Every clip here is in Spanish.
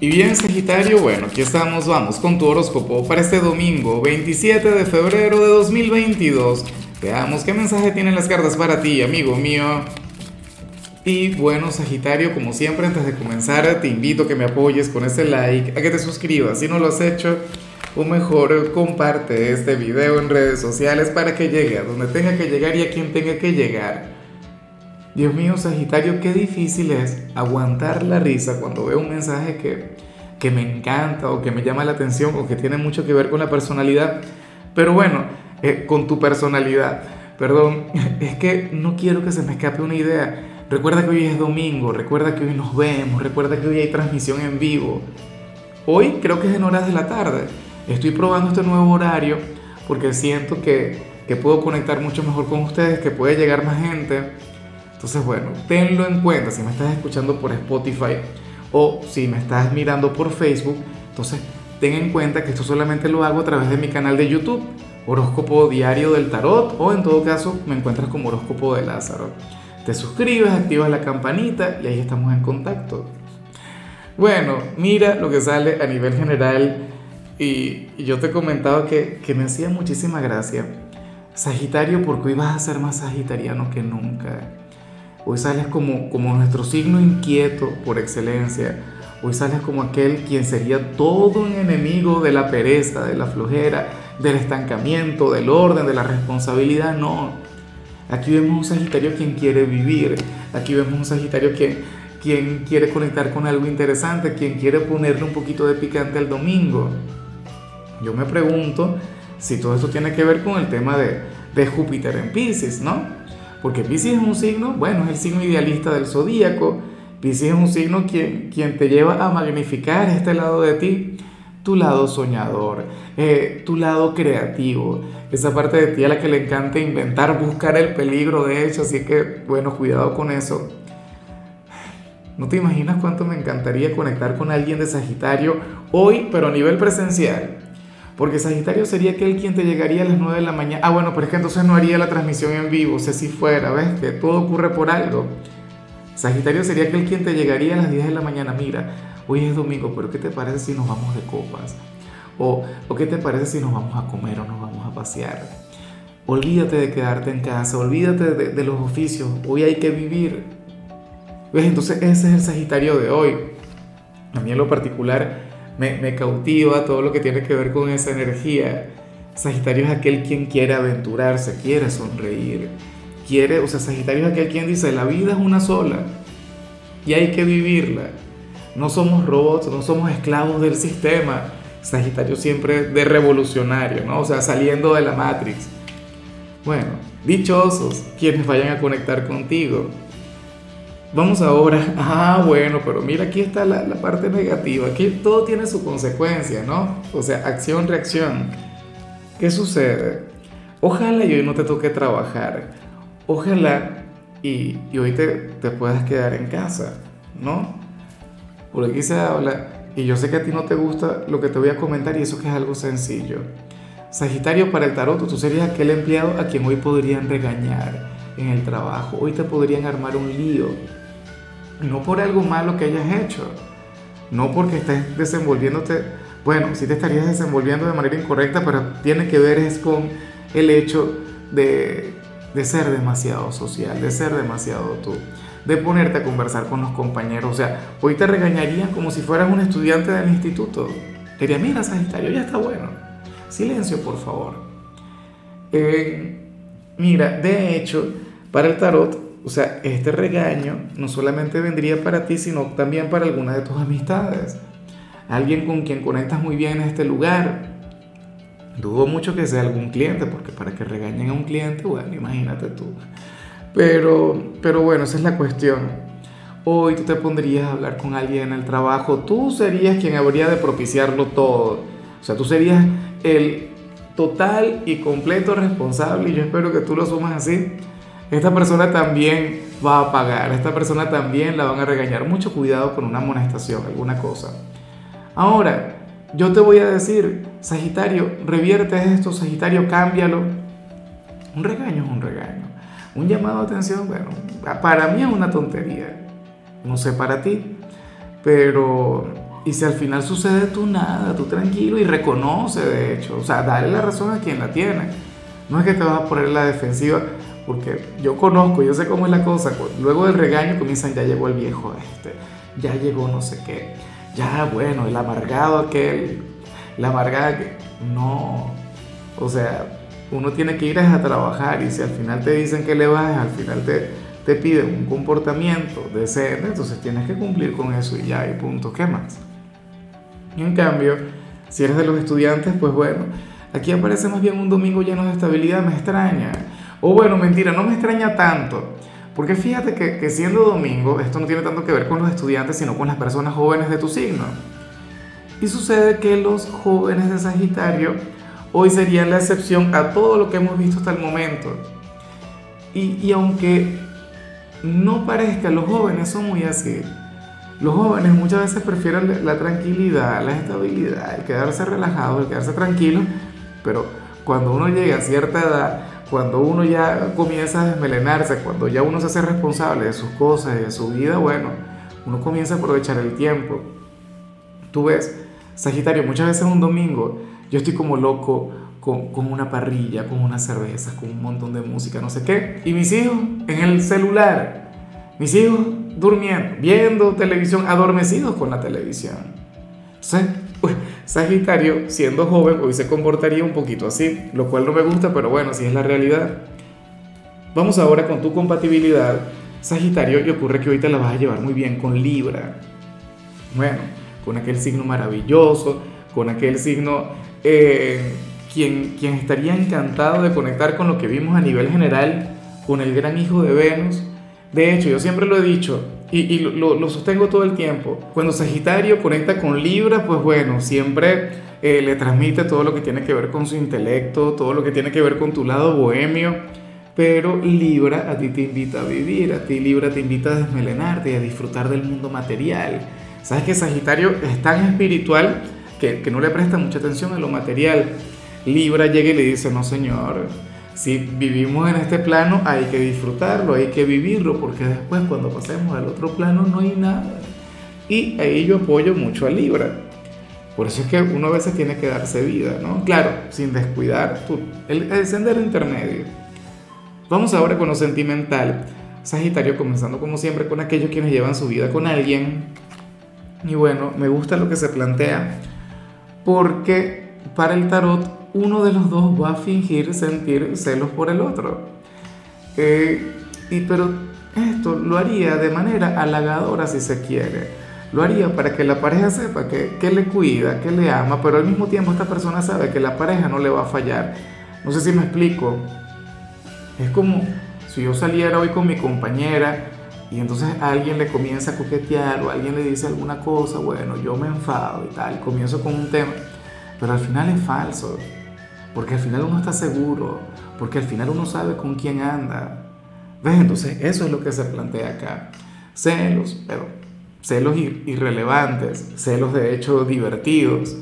Y bien, Sagitario, bueno, aquí estamos, vamos con tu horóscopo para este domingo, 27 de febrero de 2022. Veamos qué mensaje tienen las cartas para ti, amigo mío. Y bueno, Sagitario, como siempre, antes de comenzar, te invito a que me apoyes con ese like, a que te suscribas si no lo has hecho, o mejor, comparte este video en redes sociales para que llegue a donde tenga que llegar y a quien tenga que llegar. Dios mío, Sagitario, qué difícil es aguantar la risa cuando veo un mensaje que, que me encanta o que me llama la atención o que tiene mucho que ver con la personalidad. Pero bueno, eh, con tu personalidad. Perdón, es que no quiero que se me escape una idea. Recuerda que hoy es domingo, recuerda que hoy nos vemos, recuerda que hoy hay transmisión en vivo. Hoy creo que es en horas de la tarde. Estoy probando este nuevo horario porque siento que, que puedo conectar mucho mejor con ustedes, que puede llegar más gente entonces, bueno, tenlo en cuenta si me estás escuchando por Spotify o si me estás mirando por Facebook. Entonces, ten en cuenta que esto solamente lo hago a través de mi canal de YouTube, Horóscopo Diario del Tarot, o en todo caso me encuentras como Horóscopo de Lázaro. Te suscribes, activas la campanita y ahí estamos en contacto. Bueno, mira lo que sale a nivel general y, yo te he comentado que, que me hacía muchísima gracia. Sagitario, porque hoy vas a ser más sagitariano que nunca. Hoy sales como, como nuestro signo inquieto por excelencia. Hoy sales como aquel quien sería todo un enemigo de la pereza, de la flojera, del estancamiento, del orden, de la responsabilidad. No. Aquí vemos un Sagitario quien quiere vivir. Aquí vemos un Sagitario quien, quien quiere conectar con algo interesante, quien quiere ponerle un poquito de picante al domingo. Yo me pregunto si todo esto tiene que ver con el tema de, de Júpiter en Pisces, ¿no? Porque Pisces es un signo, bueno, es el signo idealista del zodíaco. Pisces es un signo quien, quien te lleva a magnificar este lado de ti, tu lado soñador, eh, tu lado creativo, esa parte de ti a la que le encanta inventar, buscar el peligro, de hecho, así que, bueno, cuidado con eso. No te imaginas cuánto me encantaría conectar con alguien de Sagitario hoy, pero a nivel presencial. Porque Sagitario sería aquel quien te llegaría a las 9 de la mañana. Ah, bueno, pero es que entonces no haría la transmisión en vivo, o sea, si fuera, ¿ves? Que todo ocurre por algo. Sagitario sería aquel quien te llegaría a las 10 de la mañana. Mira, hoy es domingo, pero ¿qué te parece si nos vamos de copas? O, ¿o qué te parece si nos vamos a comer o nos vamos a pasear? Olvídate de quedarte en casa, olvídate de, de los oficios. Hoy hay que vivir. ¿Ves? Entonces ese es el Sagitario de hoy. A mí en lo particular me, cautiva todo lo que tiene que ver con esa energía. Sagitario es aquel quien quiere aventurarse, quiere sonreír, quiere, o sea, Sagitario es aquel quien dice, la vida es una sola y hay que vivirla. No somos robots, no somos esclavos del sistema. Sagitario siempre de revolucionario, ¿no? O sea, saliendo de la Matrix. Bueno, dichosos quienes vayan a conectar contigo. Vamos ahora, ah, bueno, pero mira, aquí está la, parte negativa, aquí todo tiene su consecuencia, ¿no? O sea, acción, reacción. ¿Qué sucede? Ojalá y hoy no te toque trabajar, ojalá y, hoy te, te, puedas quedar en casa, ¿no? Por aquí se habla, y yo sé que a ti no te gusta lo que te voy a comentar y eso que es algo sencillo. Sagitario para el tarot, tú serías aquel empleado a quien hoy podrían regañar en el trabajo, hoy te podrían armar un lío no por algo malo que hayas hecho, no porque estés desenvolviéndote, bueno, sí te estarías desenvolviendo de manera incorrecta, pero tiene que ver es con el hecho de, de ser demasiado social, de ser demasiado tú, de ponerte a conversar con los compañeros. O sea, hoy te regañarían como si fueras un estudiante del instituto. Diría, mira, Sagitario, ya está bueno. Silencio, por favor. Eh, mira, de hecho, para el tarot, o sea, este regaño no solamente vendría para ti, sino también para alguna de tus amistades. Alguien con quien conectas muy bien en este lugar. Dudo mucho que sea algún cliente, porque para que regañen a un cliente, bueno, imagínate tú. Pero, pero bueno, esa es la cuestión. Hoy tú te pondrías a hablar con alguien en el trabajo, tú serías quien habría de propiciarlo todo. O sea, tú serías el total y completo responsable, y yo espero que tú lo sumas así, esta persona también va a pagar, esta persona también la van a regañar. Mucho cuidado con una amonestación, alguna cosa. Ahora, yo te voy a decir, Sagitario, revierte esto, Sagitario, cámbialo. Un regaño es un regaño. Un llamado de atención, bueno, para mí es una tontería. No sé para ti, pero y si al final sucede tú nada, tú tranquilo y reconoce de hecho, o sea, dale la razón a quien la tiene. No es que te vas a poner la defensiva, porque yo conozco, yo sé cómo es la cosa. Luego del regaño comienzan, ya llegó el viejo este, ya llegó no sé qué, ya bueno, el amargado aquel, la amargada que... No, o sea, uno tiene que ir a trabajar y si al final te dicen que le vas, al final te, te piden un comportamiento decente, entonces tienes que cumplir con eso y ya, y punto, ¿qué más? Y en cambio, si eres de los estudiantes, pues bueno, aquí aparece más bien un domingo lleno de estabilidad, me extraña. O bueno, mentira, no me extraña tanto. Porque fíjate que, siendo domingo, esto no tiene tanto que ver con los estudiantes, sino con las personas jóvenes de tu signo. Y sucede que los jóvenes de Sagitario hoy serían la excepción a todo lo que hemos visto hasta el momento. Y, y aunque no parezca, los jóvenes son muy así. Los jóvenes muchas veces prefieren la tranquilidad, la estabilidad, el quedarse relajado, el quedarse tranquilo, pero cuando uno llega a cierta edad, cuando uno ya comienza a desmelenarse, cuando ya uno se hace responsable de sus cosas y de su vida, bueno, uno comienza a aprovechar el tiempo. Tú ves, Sagitario, muchas veces un domingo yo estoy como loco con, con, una parrilla, con unas cervezas, con un montón de música, no sé qué, y mis hijos en el celular, mis hijos durmiendo, viendo televisión, adormecidos con la televisión. Entonces, pues, Sagitario, siendo joven, hoy se comportaría un poquito así, lo cual no me gusta, pero bueno, si es la realidad. Vamos ahora con tu compatibilidad, Sagitario, y ocurre que hoy te la vas a llevar muy bien con Libra. Bueno, con aquel signo maravilloso, con aquel signo eh, quien, quien estaría encantado de conectar con lo que vimos a nivel general, con el gran hijo de Venus, de hecho, yo siempre lo he dicho y, lo, sostengo todo el tiempo. Cuando Sagitario conecta con Libra, pues bueno, siempre eh, le transmite todo lo que tiene que ver con su intelecto, todo lo que tiene que ver con tu lado bohemio. Pero Libra a ti te invita a vivir, a ti Libra te invita a desmelenarte y a disfrutar del mundo material. Sabes que Sagitario es tan espiritual que, que no le presta mucha atención a lo material. Libra llega y le dice, no señor, si vivimos en este plano hay que disfrutarlo, hay que vivirlo, porque después cuando pasemos al otro plano no hay nada. Y ahí yo apoyo mucho a Libra. Por eso es que uno a veces tiene que darse vida, ¿no? Claro, sin descuidar el, el sendero intermedio. Vamos ahora con lo sentimental. Sagitario comenzando como siempre con aquellos quienes llevan su vida con alguien. Y bueno, me gusta lo que se plantea. Porque para el tarot uno de los dos va a fingir sentir celos por el otro. Eh, y, pero esto lo haría de manera halagadora si se quiere. Lo haría para que la pareja sepa que, que, le cuida, que le ama, pero al mismo tiempo esta persona sabe que la pareja no le va a fallar. No sé si me explico. Es como si yo saliera hoy con mi compañera y entonces alguien le comienza a coquetear o alguien le dice alguna cosa, bueno, yo me enfado y tal, comienzo con un tema, pero al final es falso porque al final uno está seguro, porque al final uno sabe con quién anda. ¿Ves? Entonces eso es lo que se plantea acá. Celos, pero celos irrelevantes, celos de hecho divertidos.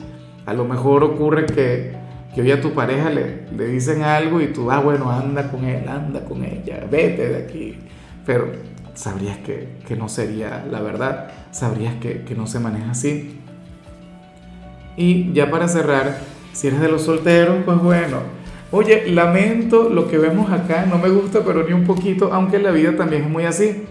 A lo mejor ocurre que, que hoy a tu pareja le, le dicen algo y tú, ah, bueno, anda con él, anda con ella, vete de aquí. Pero sabrías que, que no sería la verdad, sabrías que, que no se maneja así. Y ya para cerrar, si eres de los solteros, pues bueno. Oye, lamento lo que vemos acá, no me gusta, pero ni un poquito, aunque la vida también es muy así.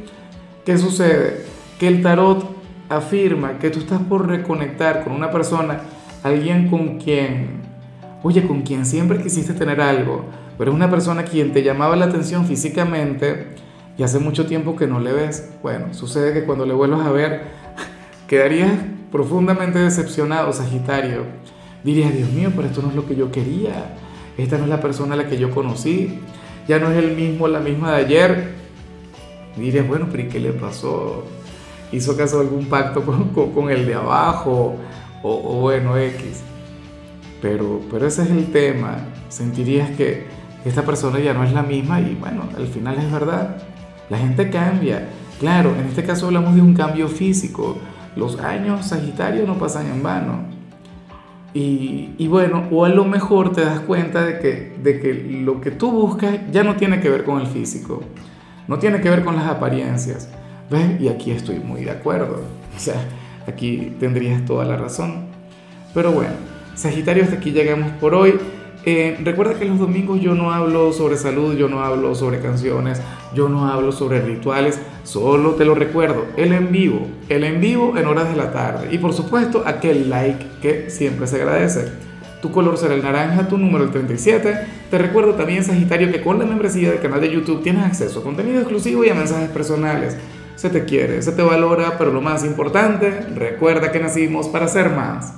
¿Qué sucede? Que el tarot afirma que tú estás por reconectar con una persona, alguien con quien, oye, con quien siempre quisiste tener algo, pero es una persona quien te llamaba la atención físicamente y hace mucho tiempo que no le ves. Bueno, sucede que cuando le vuelvas a ver, quedarías profundamente decepcionado, Sagitario dirías, Dios mío, pero esto no es lo que yo quería, esta no es la persona a la que yo conocí, ya no es el mismo, la misma de ayer. Dirías, bueno, pero ¿y qué le pasó? ¿Hizo acaso algún pacto con, el de abajo? O, bueno, X. Pero, pero ese es el tema. Sentirías que esta persona ya no es la misma y bueno, al final es verdad. La gente cambia. Claro, en este caso hablamos de un cambio físico. Los años Sagitario no pasan en vano. Y, bueno, o a lo mejor te das cuenta de que, de que lo que tú buscas ya no tiene que ver con el físico, no tiene que ver con las apariencias. ¿Ves? Y aquí estoy muy de acuerdo. O sea, aquí tendrías toda la razón. Pero bueno, Sagitario, hasta aquí llegamos por hoy. Eh, recuerda que los domingos yo no hablo sobre salud, yo no hablo sobre canciones, yo no hablo sobre rituales, solo te lo recuerdo, el en vivo, el en vivo en horas de la tarde y por supuesto aquel like que siempre se agradece. Tu color será el naranja, tu número el 37. Te recuerdo también, Sagitario, que con la membresía del canal de YouTube tienes acceso a contenido exclusivo y a mensajes personales. Se te quiere, se te valora, pero lo más importante, recuerda que nacimos para ser más.